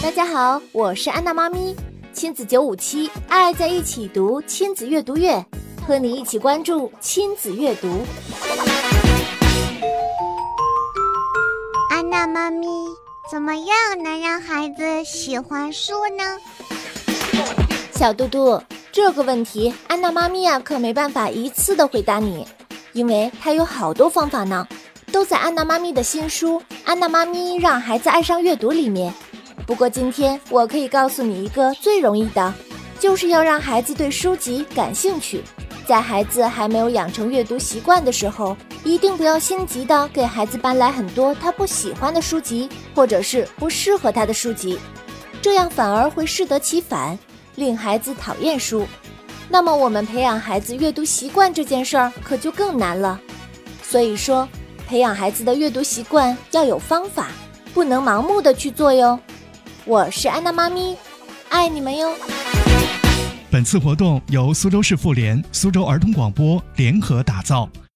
大家好，我是安娜妈咪，亲子九五七，爱在一起读亲子阅读月，和你一起关注亲子阅读。安娜妈咪，怎么样能让孩子喜欢书呢？小嘟嘟，这个问题安娜妈咪呀可没办法一次的回答你，因为它有好多方法呢，都在安娜妈咪的新书《安娜妈咪让孩子爱上阅读》里面。不过今天我可以告诉你一个最容易的，就是要让孩子对书籍感兴趣。在孩子还没有养成阅读习惯的时候，一定不要心急的给孩子搬来很多他不喜欢的书籍，或者是不适合他的书籍，这样反而会适得其反，令孩子讨厌书。那么我们培养孩子阅读习惯这件事儿可就更难了。所以说，培养孩子的阅读习惯要有方法，不能盲目的去做哟。我是安娜妈咪，爱你们哟！本次活动由苏州市妇联、苏州儿童广播联合打造。